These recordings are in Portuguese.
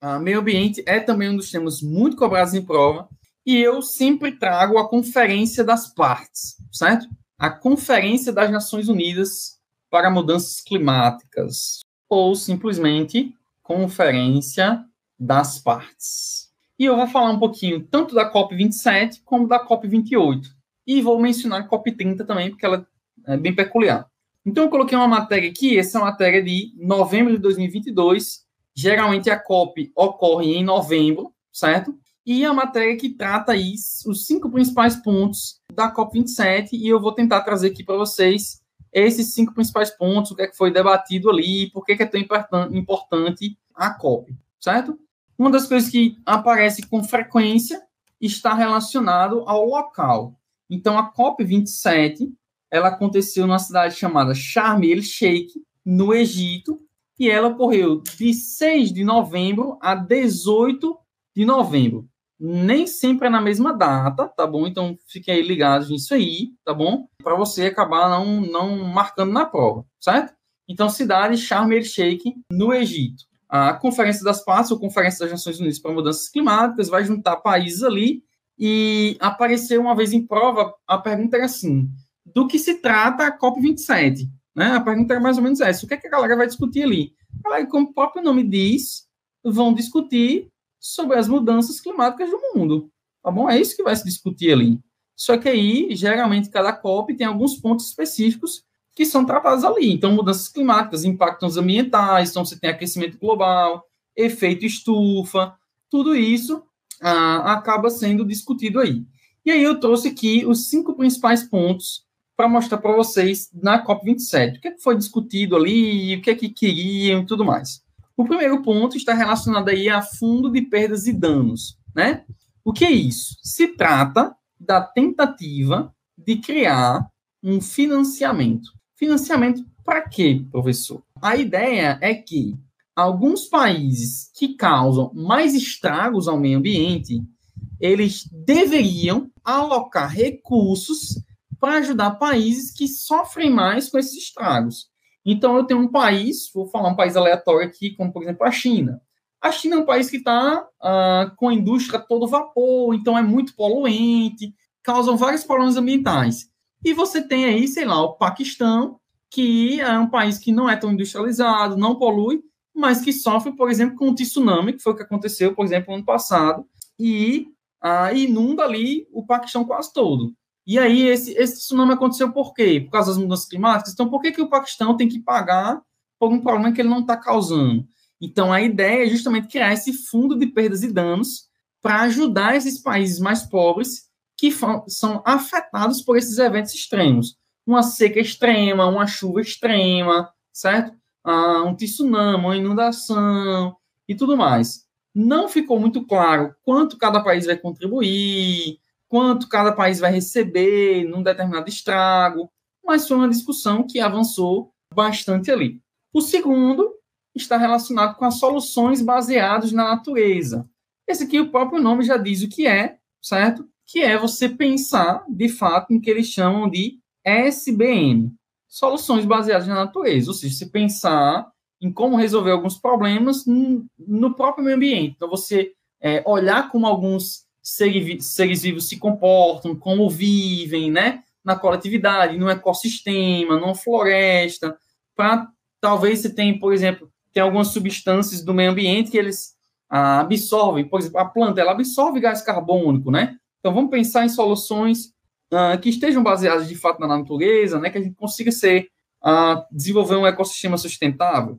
a meio ambiente é também um dos temas muito cobrados em prova, e eu sempre trago a Conferência das Partes, certo? A Conferência das Nações Unidas para Mudanças Climáticas, ou simplesmente Conferência das Partes. E eu vou falar um pouquinho tanto da COP27 como da COP28. E vou mencionar a COP30 também, porque ela é bem peculiar. Então, eu coloquei uma matéria aqui, essa é matéria de novembro de 2022. Geralmente a COP ocorre em novembro, certo? E a matéria que trata aí os cinco principais pontos da COP27, e eu vou tentar trazer aqui para vocês esses cinco principais pontos, o que é que foi debatido ali, por que é tão importante a COP, certo? Uma das coisas que aparece com frequência está relacionado ao local. Então, a COP27, ela aconteceu numa cidade chamada Sharm el-Sheikh, no Egito, e ela ocorreu de 6 de novembro a 18 de novembro. Nem sempre é na mesma data, tá bom? Então, fiquem aí ligados nisso aí, tá bom? Para você acabar não, não marcando na prova, certo? Então, cidade Sharm el-Sheikh, no Egito a Conferência das Partes, ou Conferência das Nações Unidas para Mudanças Climáticas, vai juntar países ali e apareceu uma vez em prova, a pergunta era assim, do que se trata a COP27? Né? A pergunta era mais ou menos essa, o que, é que a galera vai discutir ali? A galera, como o próprio nome diz, vão discutir sobre as mudanças climáticas do mundo, tá bom? É isso que vai se discutir ali. Só que aí, geralmente, cada COP tem alguns pontos específicos que são tratadas ali. Então, mudanças climáticas, impactos ambientais, então você tem aquecimento global, efeito estufa, tudo isso ah, acaba sendo discutido aí. E aí eu trouxe aqui os cinco principais pontos para mostrar para vocês na COP27. O que, é que foi discutido ali, o que é que queriam e tudo mais. O primeiro ponto está relacionado aí a fundo de perdas e danos, né? O que é isso? Se trata da tentativa de criar um financiamento Financiamento para quê, professor? A ideia é que alguns países que causam mais estragos ao meio ambiente, eles deveriam alocar recursos para ajudar países que sofrem mais com esses estragos. Então, eu tenho um país, vou falar um país aleatório aqui, como por exemplo a China. A China é um país que está ah, com a indústria todo vapor, então é muito poluente, causam vários problemas ambientais. E você tem aí, sei lá, o Paquistão, que é um país que não é tão industrializado, não polui, mas que sofre, por exemplo, com o tsunami, que foi o que aconteceu, por exemplo, ano passado, e ah, inunda ali o Paquistão quase todo. E aí, esse, esse tsunami aconteceu por quê? Por causa das mudanças climáticas? Então, por que, que o Paquistão tem que pagar por um problema que ele não está causando? Então, a ideia é justamente criar esse fundo de perdas e danos para ajudar esses países mais pobres que são afetados por esses eventos extremos. Uma seca extrema, uma chuva extrema, certo? Ah, um tsunami, uma inundação e tudo mais. Não ficou muito claro quanto cada país vai contribuir, quanto cada país vai receber num determinado estrago, mas foi uma discussão que avançou bastante ali. O segundo está relacionado com as soluções baseadas na natureza. Esse aqui, o próprio nome já diz o que é, certo? que é você pensar, de fato, em que eles chamam de SBN, soluções baseadas na natureza, ou seja, você pensar em como resolver alguns problemas no próprio meio ambiente. Então, você é, olhar como alguns seres, vivos se comportam, como vivem, né, na coletividade, no ecossistema, numa floresta, para talvez você tenha, por exemplo, tem algumas substâncias do meio ambiente que eles ah, absorvem, por exemplo, a planta, ela absorve gás carbônico, né? Então, vamos pensar em soluções uh, que estejam baseadas de fato na natureza, né, que a gente consiga ser, uh, desenvolver um ecossistema sustentável.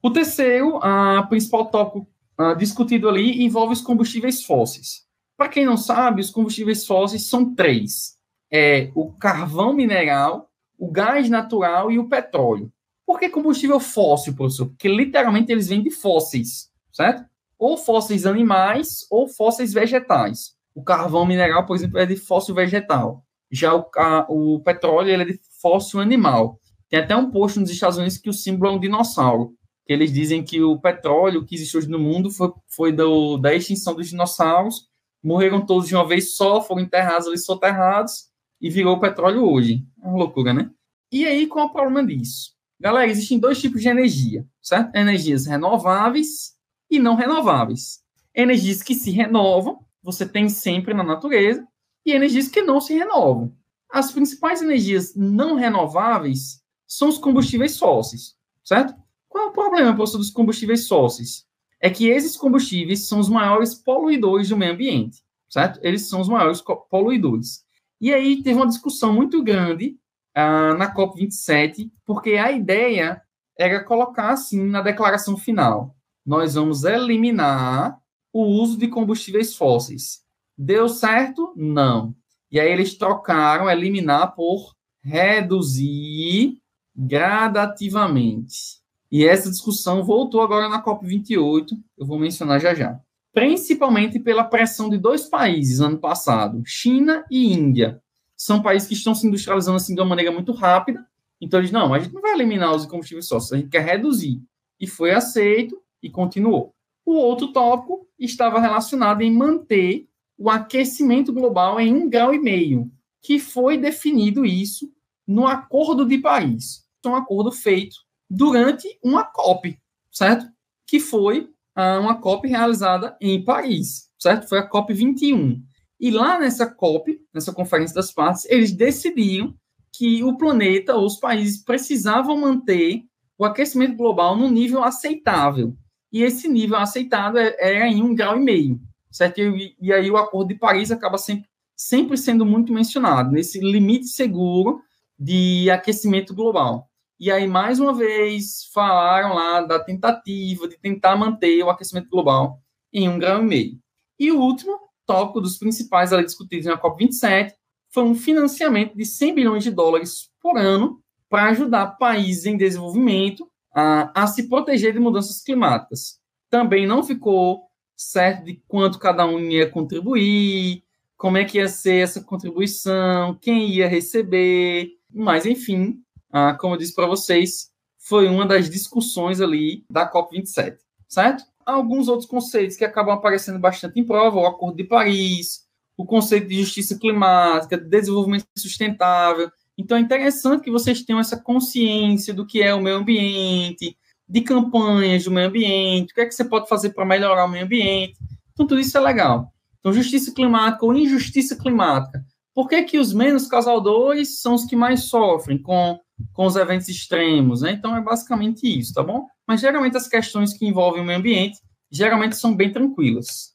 O terceiro, uh, principal tópico uh, discutido ali, envolve os combustíveis fósseis. Para quem não sabe, os combustíveis fósseis são três: é o carvão mineral, o gás natural e o petróleo. Por que combustível fóssil, professor? Porque literalmente eles vêm de fósseis, certo? Ou fósseis animais ou fósseis vegetais. O carvão mineral, por exemplo, é de fóssil vegetal. Já o, a, o petróleo ele é de fóssil animal. Tem até um post nos Estados Unidos que o símbolo é um dinossauro. Que eles dizem que o petróleo que existe hoje no mundo foi, foi do, da extinção dos dinossauros. Morreram todos de uma vez só, foram enterrados ali soterrados e virou petróleo hoje. É uma loucura, né? E aí, qual é o problema disso? Galera, existem dois tipos de energia, certo? Energias renováveis e não renováveis. Energias que se renovam, você tem sempre na natureza, e energias que não se renovam. As principais energias não renováveis são os combustíveis fósseis, certo? Qual é o problema, professor, dos combustíveis fósseis? É que esses combustíveis são os maiores poluidores do meio ambiente, certo? Eles são os maiores poluidores. E aí teve uma discussão muito grande ah, na COP27, porque a ideia era colocar assim na declaração final: nós vamos eliminar o uso de combustíveis fósseis. Deu certo? Não. E aí eles trocaram eliminar por reduzir gradativamente. E essa discussão voltou agora na COP28, eu vou mencionar já já. Principalmente pela pressão de dois países ano passado, China e Índia. São países que estão se industrializando assim de uma maneira muito rápida. Então eles, não, a gente não vai eliminar os combustíveis fósseis, a gente quer reduzir. E foi aceito e continuou. O outro tópico estava relacionado em manter o aquecimento global em um grau e meio, que foi definido isso no Acordo de Paris. É um acordo feito durante uma COP, certo? Que foi ah, uma COP realizada em Paris, certo? Foi a COP 21. E lá nessa COP, nessa Conferência das Partes, eles decidiram que o planeta, os países, precisavam manter o aquecimento global no nível aceitável. E esse nível aceitável era é, é em um grau e meio certo? E, e aí o Acordo de Paris acaba sempre, sempre sendo muito mencionado, nesse limite seguro de aquecimento global. E aí, mais uma vez, falaram lá da tentativa de tentar manter o aquecimento global em um grau e meio. E o último tópico dos principais ali discutidos na COP27 foi um financiamento de 100 bilhões de dólares por ano para ajudar países em desenvolvimento a, a se proteger de mudanças climáticas. Também não ficou certo de quanto cada um ia contribuir, como é que ia ser essa contribuição, quem ia receber, mas enfim, ah, como eu disse para vocês, foi uma das discussões ali da COP27, certo? Alguns outros conceitos que acabam aparecendo bastante em prova, o Acordo de Paris, o conceito de justiça climática, desenvolvimento sustentável. Então é interessante que vocês tenham essa consciência do que é o meio ambiente, de campanhas do meio ambiente, o que é que você pode fazer para melhorar o meio ambiente. Então, tudo isso é legal. Então, justiça climática ou injustiça climática. Por que, que os menos causadores são os que mais sofrem com, com os eventos extremos? Né? Então, é basicamente isso, tá bom? Mas, geralmente, as questões que envolvem o meio ambiente, geralmente são bem tranquilas.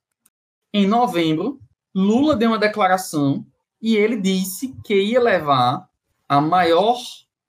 Em novembro, Lula deu uma declaração e ele disse que ia levar a maior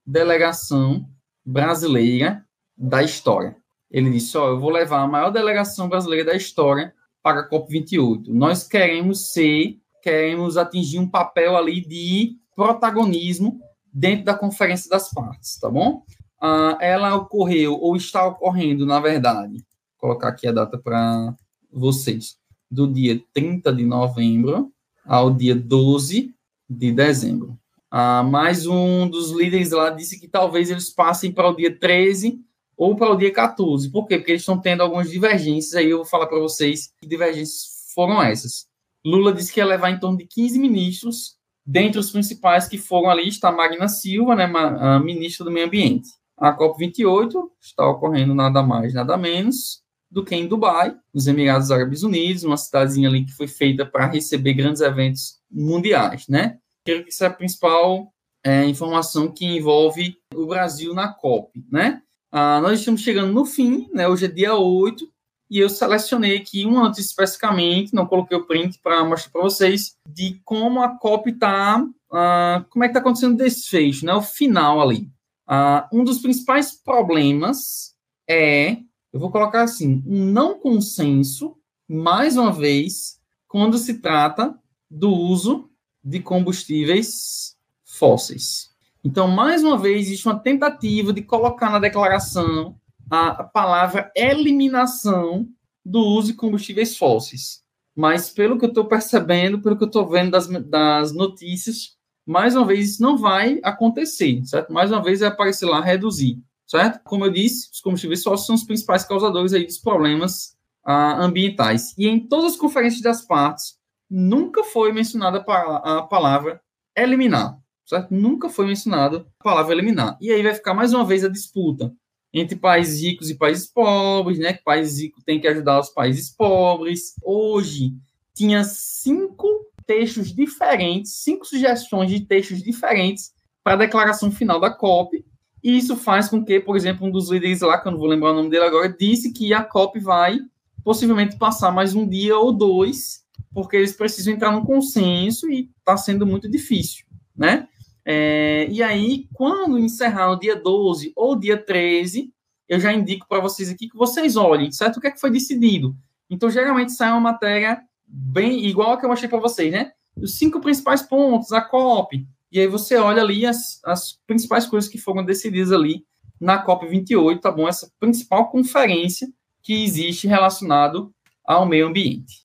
delegação brasileira da história. Ele disse: Ó, oh, eu vou levar a maior delegação brasileira da história para a COP28. Nós queremos ser, queremos atingir um papel ali de protagonismo dentro da Conferência das Partes, tá bom? Ah, ela ocorreu, ou está ocorrendo, na verdade, vou colocar aqui a data para vocês, do dia 30 de novembro ao dia 12 de dezembro. Ah, mais um dos líderes lá disse que talvez eles passem para o dia 13 ou para o dia 14. Por quê? Porque eles estão tendo algumas divergências, aí eu vou falar para vocês que divergências foram essas. Lula disse que ia levar em torno de 15 ministros, dentre os principais que foram ali está Magna Silva, né, a ministra do Meio Ambiente. A COP28 está ocorrendo nada mais, nada menos do que em Dubai, nos Emirados Árabes Unidos, uma cidadezinha ali que foi feita para receber grandes eventos mundiais, né? Creio que essa é a principal é, informação que envolve o Brasil na COP, né? Ah, nós estamos chegando no fim, né? Hoje é dia 8, e eu selecionei aqui uma notícia especificamente, não coloquei o print para mostrar para vocês, de como a COP está, ah, como é que está acontecendo o desfecho, né? O final ali. Ah, um dos principais problemas é, eu vou colocar assim, um não consenso, mais uma vez, quando se trata do uso de combustíveis fósseis. Então, mais uma vez, existe uma tentativa de colocar na declaração a palavra eliminação do uso de combustíveis fósseis. Mas, pelo que eu estou percebendo, pelo que eu estou vendo das, das notícias, mais uma vez, isso não vai acontecer, certo? Mais uma vez, vai aparecer lá reduzir, certo? Como eu disse, os combustíveis fósseis são os principais causadores aí dos problemas ah, ambientais. E em todas as conferências das partes, nunca foi mencionada a palavra eliminar certo? Nunca foi mencionado a palavra eliminar. E aí vai ficar mais uma vez a disputa entre países ricos e países pobres, né? Que países ricos têm que ajudar os países pobres. Hoje tinha cinco textos diferentes, cinco sugestões de textos diferentes para a declaração final da COP. E isso faz com que, por exemplo, um dos líderes lá, que eu não vou lembrar o nome dele agora, disse que a COP vai possivelmente passar mais um dia ou dois, porque eles precisam entrar num consenso e está sendo muito difícil, né? É, e aí, quando encerrar o dia 12 ou dia 13, eu já indico para vocês aqui que vocês olhem, certo? O que é que foi decidido? Então, geralmente sai uma matéria bem igual a que eu mostrei para vocês, né? Os cinco principais pontos, a COP. E aí você olha ali as, as principais coisas que foram decididas ali na COP 28, tá bom? Essa principal conferência que existe relacionado ao meio ambiente.